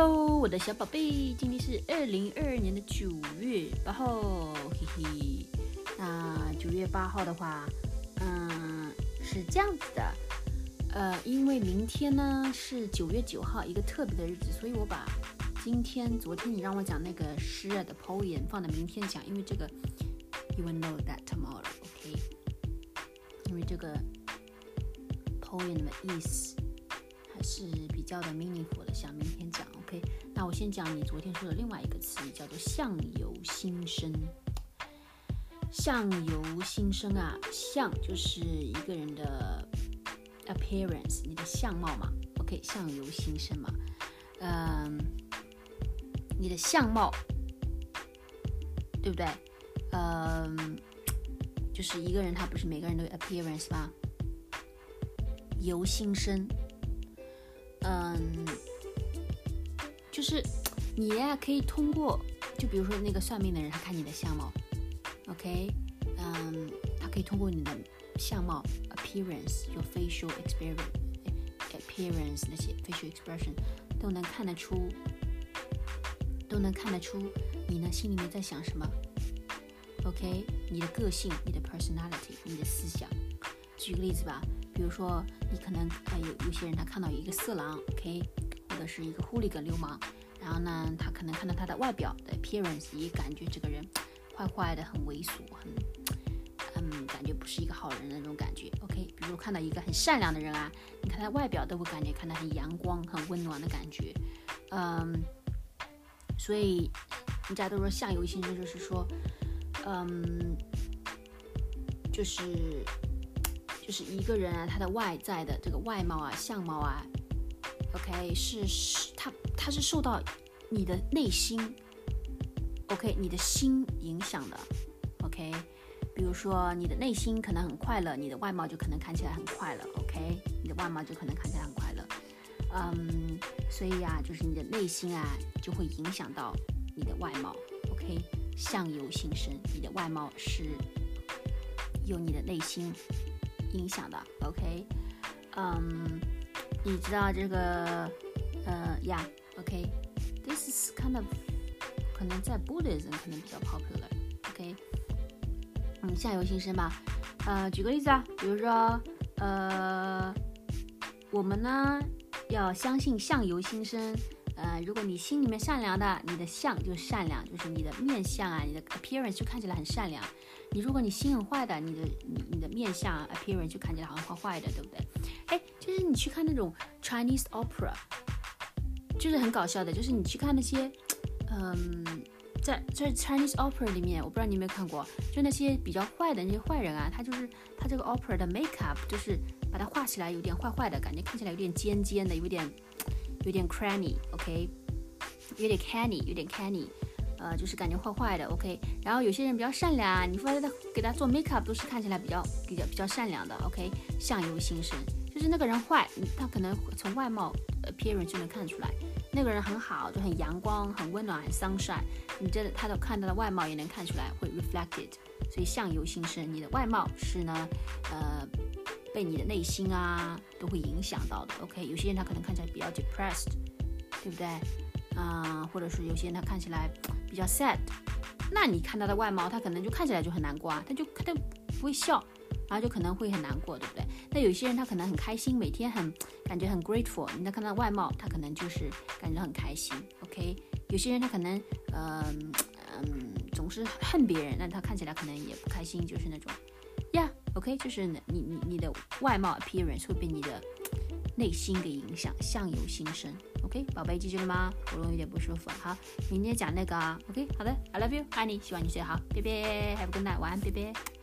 Hello，我的小宝贝，今天是二零二二年的九月八号，嘿嘿。那九月八号的话，嗯，是这样子的，呃，因为明天呢是九月九号，一个特别的日子，所以我把今天、昨天你让我讲那个诗的 poem 放在明天讲，因为这个 you will know that tomorrow，OK？因为这个 poem 的意思还是比较的 meaningful 的，想明天讲，OK？那我先讲你昨天说的另外一个词语，叫做相由心生。相由心生啊，相就是一个人的 appearance，你的相貌嘛，OK？相由心生嘛，嗯，你的相貌，对不对？嗯，就是一个人，他不是每个人都有 appearance 吗？由心生，嗯，就是你呀，可以通过，就比如说那个算命的人，他看你的相貌。OK，嗯，他可以通过你的相貌 appearance，有 facial experience，appearance 那些 facial expression 都能看得出，都能看得出你呢心里面在想什么。OK，你的个性，你的 personality，你的思想。举个例子吧，比如说你可能呃有有些人他看到一个色狼，OK，的是一个 holig 流氓，然后呢他可能看到他的外表的 appearance 也感觉这个人。坏坏的，很猥琐，很，嗯，感觉不是一个好人的那种感觉。OK，比如看到一个很善良的人啊，你看他外表都会感觉看他很阳光、很温暖的感觉，嗯，所以人家都说相由心生，就是说，嗯，就是就是一个人啊，他的外在的这个外貌啊、相貌啊，OK，是是，他他是受到你的内心。OK，你的心影响的，OK，比如说你的内心可能很快乐，你的外貌就可能看起来很快乐，OK，你的外貌就可能看起来很快乐，嗯，所以啊，就是你的内心啊，就会影响到你的外貌，OK，相由心生，你的外貌是由你的内心影响的，OK，嗯，你知道这个，呃呀，OK，this is kind of 可能在 Buddhism 可能比较 popular，OK，嗯，相由心生吧。呃，举个例子啊，比如说，呃，我们呢要相信相由心生。呃，如果你心里面善良的，你的相就善良，就是你的面相啊，你的 appearance 就看起来很善良。你如果你心很坏的，你的你你的面相 appearance 就看起来好像坏坏的，对不对？哎，就是你去看那种 Chinese opera，就是很搞笑的，就是你去看那些。嗯，在在 Chinese opera 里面，我不知道你有没有看过，就那些比较坏的那些坏人啊，他就是他这个 opera 的 makeup 就是把它画起来有点坏坏的感觉，看起来有点尖尖的，有点有点 cranny，OK，有点 canny，有点 canny，呃，就是感觉坏坏的，OK。然后有些人比较善良，你发现他给他做 makeup 都是看起来比较比较比较善良的，OK，相由心生，就是那个人坏，他可能从外貌 appearance 就能看出来。那个人很好，就很阳光、很温暖、很 sunshine。你这他的看到的外貌也能看出来，会 reflected。所以相由心生，你的外貌是呢，呃，被你的内心啊都会影响到的。OK，有些人他可能看起来比较 depressed，对不对？啊，或者是有些人他看起来比较 sad，那你看他的外貌，他可能就看起来就很难过啊，他就他不会笑。然后就可能会很难过，对不对？那有些人他可能很开心，每天很感觉很 grateful。你再看他的外貌，他可能就是感觉很开心。OK，有些人他可能嗯嗯总是恨别人，那他看起来可能也不开心，就是那种呀。OK，就是你你你的外貌 appearance 会被你的内心给影响，相由心生。OK，宝贝记住了吗？喉咙有点不舒服，好，明天讲那个啊。OK，好的，I love you，爱你，希望你睡好，拜拜，Have a good night，晚安，拜拜。